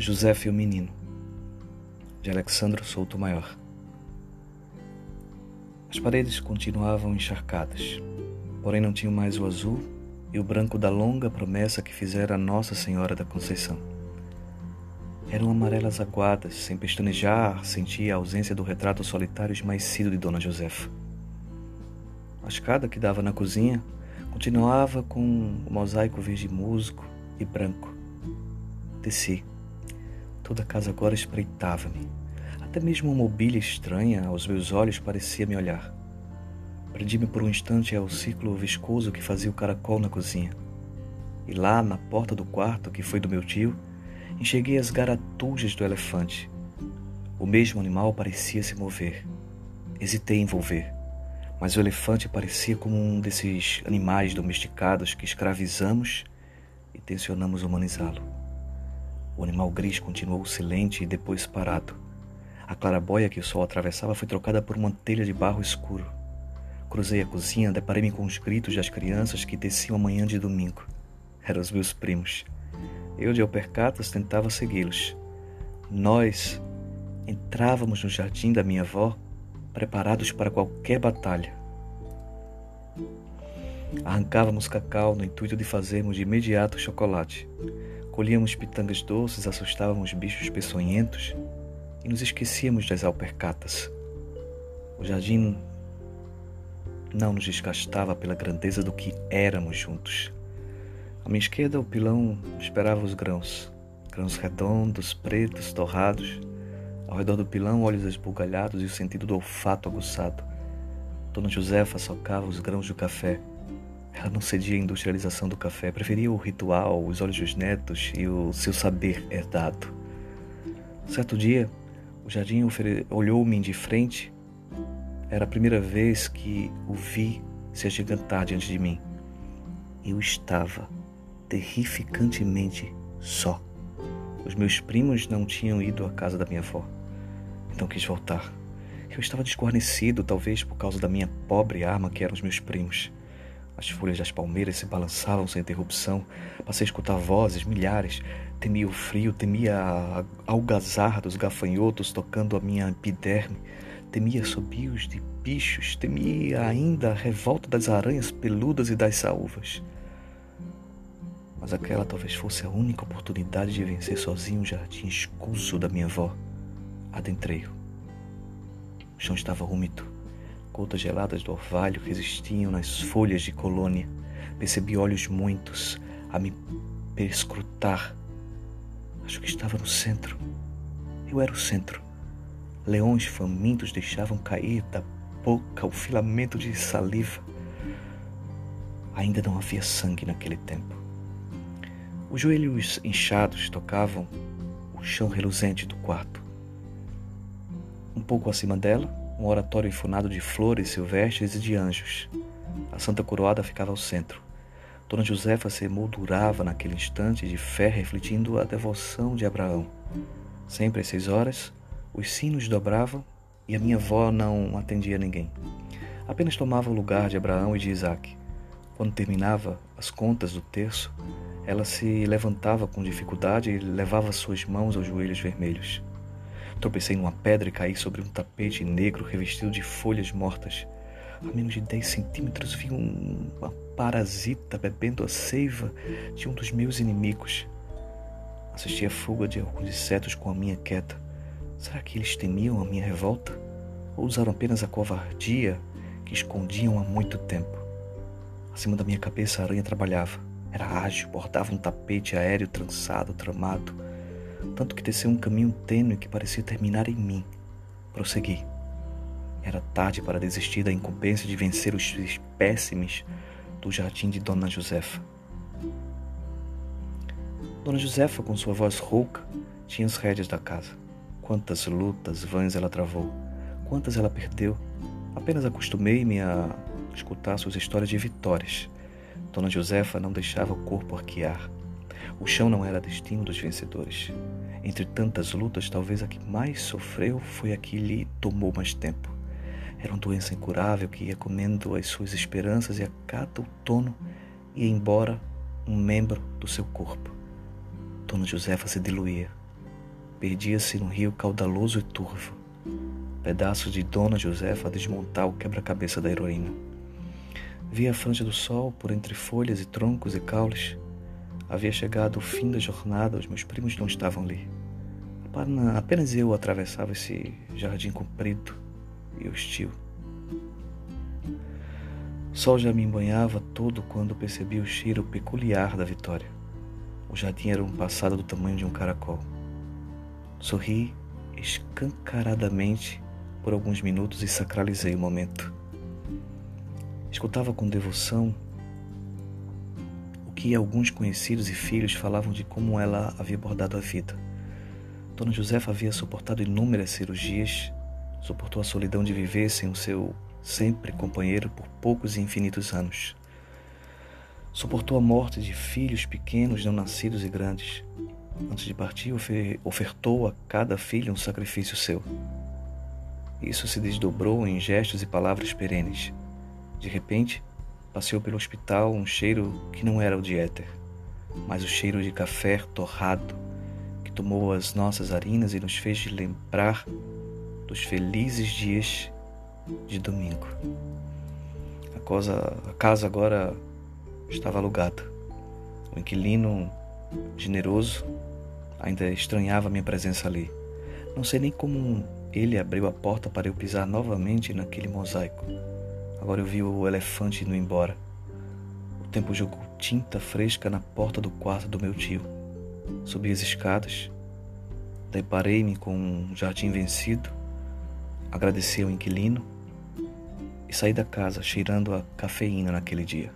Josefa e o Menino, de Alexandro Souto Maior. As paredes continuavam encharcadas, porém não tinham mais o azul e o branco da longa promessa que fizera Nossa Senhora da Conceição. Eram amarelas aguadas, sem pestanejar, sentia a ausência do retrato solitário esmaecido de Dona Josefa. A escada que dava na cozinha continuava com um mosaico verde musgo e branco. Desci Toda a casa agora espreitava-me. Até mesmo uma mobília estranha aos meus olhos parecia me olhar. Prendi-me por um instante ao círculo viscoso que fazia o caracol na cozinha. E lá, na porta do quarto, que foi do meu tio, enxerguei as garatujas do elefante. O mesmo animal parecia se mover. Hesitei em volver, mas o elefante parecia como um desses animais domesticados que escravizamos e tensionamos humanizá-lo. O animal gris continuou silente e depois parado. A clarabóia que o sol atravessava foi trocada por uma telha de barro escuro. Cruzei a cozinha, deparei-me com os gritos das crianças que desciam amanhã de domingo. Eram os meus primos. Eu, de alpercatas, tentava segui-los. Nós entrávamos no jardim da minha avó, preparados para qualquer batalha. Arrancávamos cacau no intuito de fazermos de imediato chocolate. Colhíamos pitangas doces, assustávamos bichos peçonhentos e nos esquecíamos das alpercatas. O jardim não nos desgastava pela grandeza do que éramos juntos. À minha esquerda, o pilão esperava os grãos, grãos redondos, pretos, torrados. Ao redor do pilão, olhos esbugalhados e o sentido do olfato aguçado. Dona Josefa socava os grãos do café ela não cedia à industrialização do café, preferia o ritual, os olhos dos netos e o seu saber herdado. Certo dia, o jardim olhou-me de frente. Era a primeira vez que o vi se agigantar diante de mim. Eu estava terrificantemente só. Os meus primos não tinham ido à casa da minha avó. Então quis voltar. Eu estava desguarnecido, talvez por causa da minha pobre arma que eram os meus primos. As folhas das palmeiras se balançavam sem interrupção. Passei a escutar vozes, milhares. Temia o frio, temia a algazarra dos gafanhotos tocando a minha epiderme. Temia assobios de bichos. Temia ainda a revolta das aranhas peludas e das saúvas. Mas aquela talvez fosse a única oportunidade de vencer sozinho o jardim escuso da minha avó. Adentrei-o. O chão estava úmido. Gotas geladas do orvalho resistiam nas folhas de colônia. Percebi olhos muitos a me perscrutar. Acho que estava no centro. Eu era o centro. Leões famintos deixavam cair da boca o filamento de saliva. Ainda não havia sangue naquele tempo. Os joelhos inchados tocavam o chão reluzente do quarto. Um pouco acima dela, um oratório enfunado de flores silvestres e de anjos. A Santa Coroada ficava ao centro. Dona Josefa se emoldurava naquele instante de fé, refletindo a devoção de Abraão. Sempre às seis horas, os sinos dobravam e a minha avó não atendia ninguém. Apenas tomava o lugar de Abraão e de Isaac. Quando terminava as contas do terço, ela se levantava com dificuldade e levava suas mãos aos joelhos vermelhos. Tropecei numa pedra e caí sobre um tapete negro revestido de folhas mortas. A menos de 10 centímetros vi uma parasita bebendo a seiva de um dos meus inimigos. Assisti a fuga de alguns insetos com a minha quieta. Será que eles temiam a minha revolta? Ou usaram apenas a covardia que escondiam há muito tempo? Acima da minha cabeça a aranha trabalhava. Era ágil, bordava um tapete aéreo trançado, tramado tanto que desceu um caminho tênue que parecia terminar em mim. Prossegui. Era tarde para desistir da incumbência de vencer os espécimes do jardim de Dona Josefa. Dona Josefa, com sua voz rouca, tinha as rédeas da casa. Quantas lutas vãs ela travou, quantas ela perdeu. Apenas acostumei-me a escutar suas histórias de vitórias. Dona Josefa não deixava o corpo arquear. O chão não era destino dos vencedores. Entre tantas lutas, talvez a que mais sofreu foi a que lhe tomou mais tempo. Era uma doença incurável que ia comendo as suas esperanças e a cada outono ia embora um membro do seu corpo. Dona Josefa se diluía. perdia-se no rio caudaloso e turvo. Pedaços de Dona Josefa a desmontar o quebra-cabeça da heroína. Via a franja do sol por entre folhas e troncos e caules. Havia chegado o fim da jornada, os meus primos não estavam ali. Apenas eu atravessava esse jardim comprido e hostil. O sol já me banhava todo quando percebi o cheiro peculiar da vitória. O jardim era um passado do tamanho de um caracol. Sorri escancaradamente por alguns minutos e sacralizei o momento. Escutava com devoção que alguns conhecidos e filhos falavam de como ela havia bordado a vida Dona Josefa havia suportado inúmeras cirurgias, suportou a solidão de viver sem o seu sempre companheiro por poucos e infinitos anos. Suportou a morte de filhos pequenos, não nascidos e grandes. Antes de partir, ofertou a cada filho um sacrifício seu. Isso se desdobrou em gestos e palavras perenes. De repente, passeou pelo hospital um cheiro que não era o de éter, mas o cheiro de café torrado que tomou as nossas harinas e nos fez lembrar dos felizes dias de domingo. A a casa agora estava alugada. O inquilino generoso ainda estranhava minha presença ali. Não sei nem como ele abriu a porta para eu pisar novamente naquele mosaico. Agora eu vi o elefante indo embora. O tempo jogou tinta fresca na porta do quarto do meu tio. Subi as escadas, deparei-me com um jardim vencido, agradeci ao inquilino e saí da casa cheirando a cafeína naquele dia.